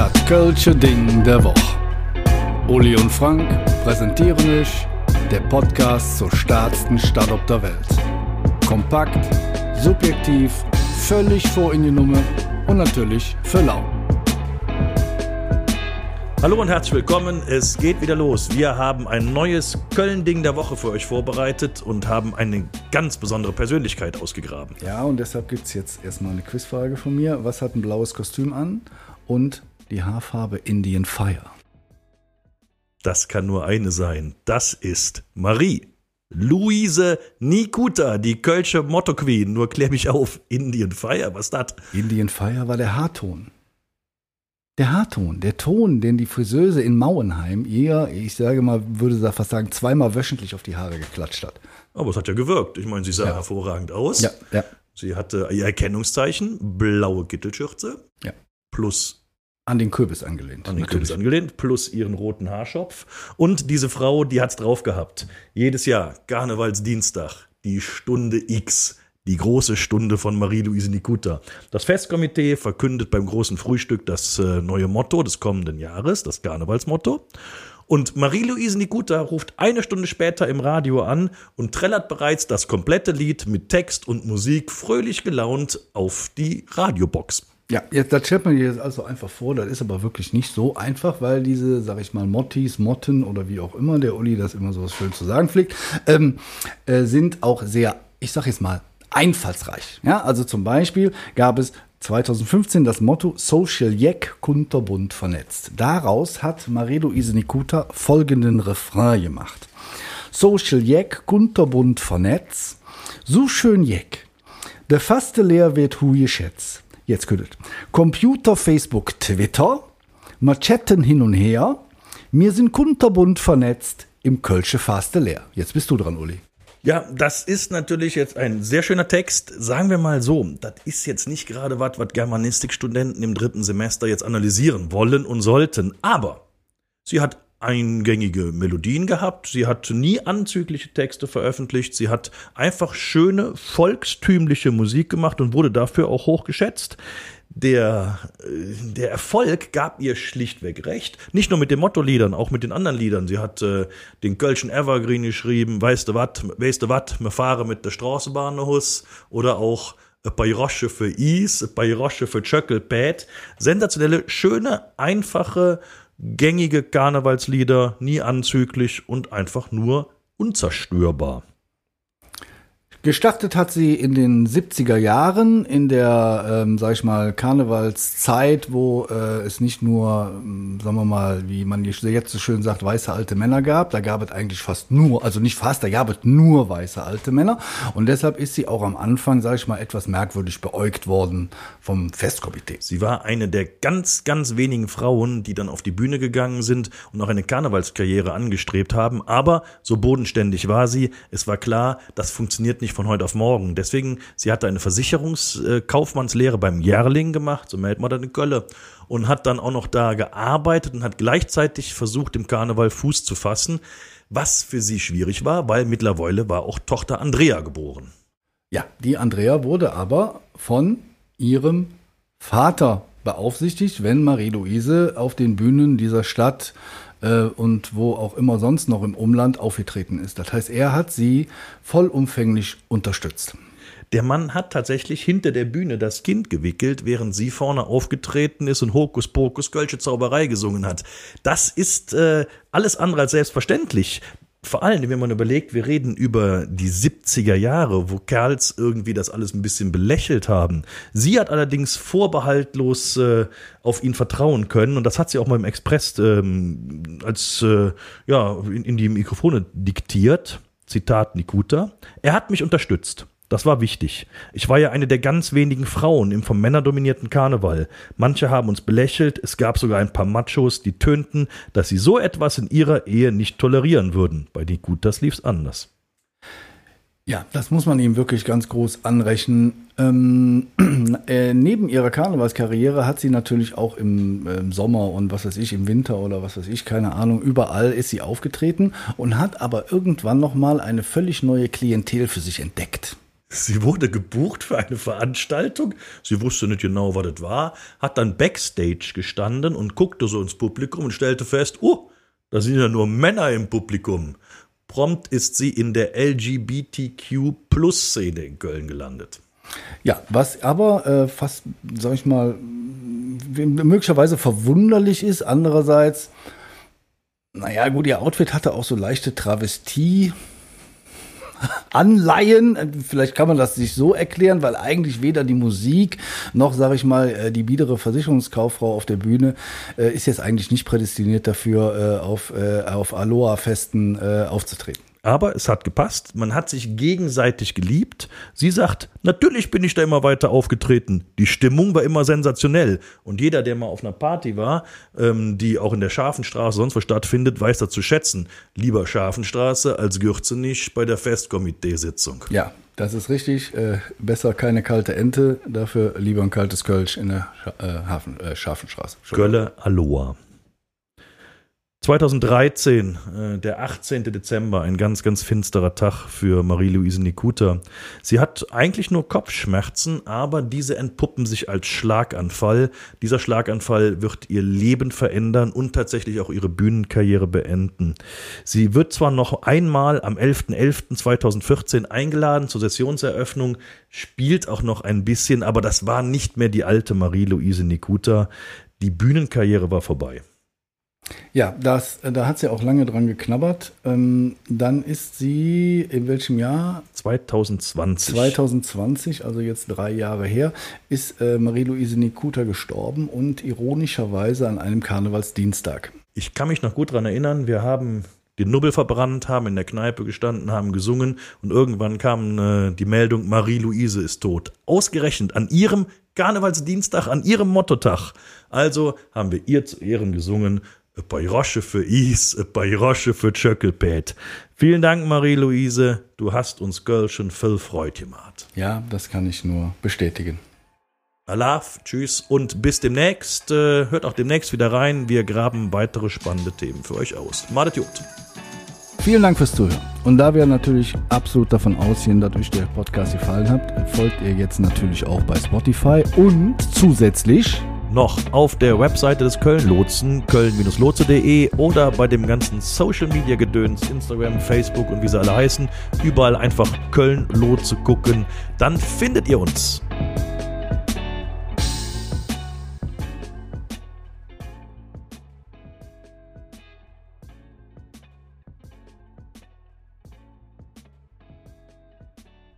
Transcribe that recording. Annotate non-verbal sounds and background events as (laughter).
Das Kölsche Ding der Woche. Uli und Frank präsentieren euch der Podcast zur stärksten Stadt auf der Welt. Kompakt, subjektiv, völlig vor in die Nummer und natürlich für lau. Hallo und herzlich willkommen. Es geht wieder los. Wir haben ein neues Köln-Ding der Woche für euch vorbereitet und haben eine ganz besondere Persönlichkeit ausgegraben. Ja, und deshalb gibt es jetzt erstmal eine Quizfrage von mir. Was hat ein blaues Kostüm an und die Haarfarbe Indian Fire? Das kann nur eine sein. Das ist Marie. Luise Nikuta, die Kölsche Motto Queen. Nur klär mich auf. Indian Fire, was ist das? Indian Fire war der Haarton. Der Haarton, der Ton, den die Friseuse in Mauenheim ihr, ich sage mal, würde da fast sagen, zweimal wöchentlich auf die Haare geklatscht hat. Aber es hat ja gewirkt. Ich meine, sie sah Ja. hervorragend aus. Ja, ja, Sie hatte ihr Erkennungszeichen, blaue Kittelschürze, ja. plus An den Kürbis angelehnt. an den natürlich. Kürbis angelehnt, plus ihren roten Haarschopf. Und diese Frau, die hat's drauf gehabt. Jedes Jahr, Karnevalsdienstag, die Stunde X. Die große Stunde von Marie-Louise Nikuta. Das Festkomitee verkündet beim großen Frühstück das äh, neue Motto des kommenden Jahres, das Karnevalsmotto. Und Marie-Louise Nikuta ruft eine Stunde später im Radio an und trällert bereits das komplette Lied mit Text und Musik fröhlich gelaunt auf die Radiobox. Ja, jetzt, das stellt man sich jetzt also einfach vor, das ist aber wirklich nicht so einfach, weil diese, sag ich mal, Mottis, Motten oder wie auch immer, der Uli das immer so schön zu sagen pflegt, ähm, äh, sind auch sehr, ich sag jetzt mal, einfallsreich. Ja, also zum Beispiel gab es 2015 das Motto Social Jack kunterbunt vernetzt. Daraus hat Marie-Louise Nikuta folgenden Refrain gemacht. Social Jack kunterbunt vernetzt, so schön Jack. Der faste Lehr wird hu geschätzt. Jetzt ködet. Computer, Facebook, Twitter. Wir chatten hin und her. Wir sind kunterbunt vernetzt im Kölsche faste Lehr. Jetzt bist du dran, Uli. Ja, das ist natürlich jetzt ein sehr schöner Text. Sagen wir mal so, das ist jetzt nicht gerade was, was Germanistikstudenten im dritten Semester jetzt analysieren wollen und sollten. Aber sie hat eingängige Melodien gehabt, sie hat nie anzügliche Texte veröffentlicht, sie hat einfach schöne, volkstümliche Musik gemacht und wurde dafür auch hoch geschätzt. Der, äh, der Erfolg gab ihr schlichtweg recht. Nicht nur mit den Motto-Liedern, auch mit den anderen Liedern. Sie hat äh, den Kölschen Evergreen geschrieben, weißt du wat, weißt du wat, wir fahren mit der Straßenbahn Hus. Oder auch ein paar Rosche für Is, ein paar Rosche für Tschöckelpät. Sensationelle, schöne, einfache, gängige Karnevalslieder, nie anzüglich und einfach nur unzerstörbar. Gestartet hat sie in den 70er Jahren, in der, ähm, sag ich mal, Karnevalszeit, wo äh, es nicht nur, ähm, sagen wir mal, wie man jetzt so schön sagt, weiße alte Männer gab. Da gab es eigentlich fast nur, also nicht fast, da gab es nur weiße alte Männer. Und deshalb ist sie auch am Anfang, sag ich mal, etwas merkwürdig beäugt worden vom Festkomitee. Sie war eine der ganz, ganz wenigen Frauen, die dann auf die Bühne gegangen sind und auch eine Karnevalskarriere angestrebt haben. Aber so bodenständig war sie. Es war klar, das funktioniert nicht von heute auf morgen. Deswegen, sie hatte eine Versicherungskaufmannslehre beim Jährling gemacht, so meldet man dann in Kölle, und hat dann auch noch da gearbeitet und hat gleichzeitig versucht, im Karneval Fuß zu fassen, was für sie schwierig war, weil mittlerweile war auch Tochter Andrea geboren. Ja, die Andrea wurde aber von ihrem Vater beaufsichtigt, wenn Marie-Louise auf den Bühnen dieser Stadt äh, und wo auch immer sonst noch im Umland aufgetreten ist. Das heißt, er hat sie vollumfänglich unterstützt. Der Mann hat tatsächlich hinter der Bühne das Kind gewickelt, während sie vorne aufgetreten ist und Hokuspokus Kölsche Zauberei gesungen hat. Das ist äh, alles andere als selbstverständlich. Vor allem, wenn man überlegt, wir reden über die 70er Jahre, wo Kerls irgendwie das alles ein bisschen belächelt haben. Sie hat allerdings vorbehaltlos äh, auf ihn vertrauen können und das hat sie auch mal im Express ähm, als äh, ja in, in die Mikrofone diktiert. Zitat Nikuta. Er hat mich unterstützt. Das war wichtig. Ich war ja eine der ganz wenigen Frauen im vom Männer dominierten Karneval. Manche haben uns belächelt, es gab sogar ein paar Machos, die tönten, dass sie so etwas in ihrer Ehe nicht tolerieren würden. Bei Nikutas lief's anders. Ja, das muss man ihm wirklich ganz groß anrechnen. Ähm, (clears throat) äh, neben ihrer Karnevalskarriere hat sie natürlich auch im, im Sommer und was weiß ich, im Winter oder was weiß ich, keine Ahnung, überall ist sie aufgetreten und hat aber irgendwann nochmal eine völlig neue Klientel für sich entdeckt. Sie wurde gebucht für eine Veranstaltung. Sie wusste nicht genau, was das war, hat dann backstage gestanden und guckte so ins Publikum und stellte fest, oh, da sind ja nur Männer im Publikum. Prompt ist sie in der LGBTQ-Plus-Szene in Köln gelandet. Ja, was aber äh, fast, sag ich mal, möglicherweise verwunderlich ist. Andererseits, naja, gut, ihr Outfit hatte auch so leichte Travestie. Anleihen, vielleicht kann man das sich so erklären, weil eigentlich weder die Musik noch, sage ich mal, äh, die biedere Versicherungskauffrau auf der Bühne äh, ist jetzt eigentlich nicht prädestiniert dafür, äh, auf, auf Aloha-Festen aufzutreten. Aber es hat gepasst, man hat sich gegenseitig geliebt. Sie sagt, natürlich bin ich da immer weiter aufgetreten. Die Stimmung war immer sensationell. Und jeder, der mal auf einer Party war, ähm, die auch in der Scharfenstraße sonst wo stattfindet, weiß das zu schätzen. Lieber Scharfenstraße als Gürzenich bei der Festkomiteesitzung. Ja, das ist richtig. Äh, besser keine kalte Ente, dafür lieber ein kaltes Kölsch in der Scha äh, Hafen, äh, Scharfenstraße. Gölle Aloha. 2013, äh, der 18. Dezember, ein ganz, ganz finsterer Tag für Marie-Louise Nikuta. Sie hat eigentlich nur Kopfschmerzen, aber diese entpuppen sich als Schlaganfall. Dieser Schlaganfall wird ihr Leben verändern und tatsächlich auch ihre Bühnenkarriere beenden. Sie wird zwar noch einmal am 11.11.2014 eingeladen zur Sessionseröffnung, spielt auch noch ein bisschen, aber das war nicht mehr die alte Marie-Louise Nikuta. Die Bühnenkarriere war vorbei. Ja, das, da hat sie auch lange dran geknabbert. Ähm, dann ist sie in welchem Jahr? 2020. 2020, also jetzt drei Jahre her, ist äh, Marie-Louise Nikuta gestorben und ironischerweise an einem Karnevalsdienstag. Ich kann mich noch gut daran erinnern, wir haben den Nubbel verbrannt, haben in der Kneipe gestanden, haben gesungen und irgendwann kam äh, die Meldung, Marie-Louise ist tot. Ausgerechnet an ihrem Karnevalsdienstag, an ihrem Mottotag. Also haben wir ihr zu Ehren gesungen ein paar Rosche für Is, ein paar Rosche für Tschöckelpät. Vielen Dank, Marie-Louise. Du hast uns Girl schon viel Freude gemacht. Ja, das kann ich nur bestätigen. Alaf, tschüss und bis demnächst. Äh, hört auch demnächst wieder rein. Wir graben weitere spannende Themen für euch aus. Madet Jod. Vielen Dank fürs Zuhören. Und da wir natürlich absolut davon ausgehen, dass euch der Podcast gefallen hat, folgt ihr jetzt natürlich auch bei Spotify und zusätzlich noch auf der Webseite des Köln-Lotsen, köln-lotse.de oder bei dem ganzen Social-Media-Gedöns, Instagram, Facebook und wie sie alle heißen, überall einfach Köln-Lotse gucken, dann findet ihr uns.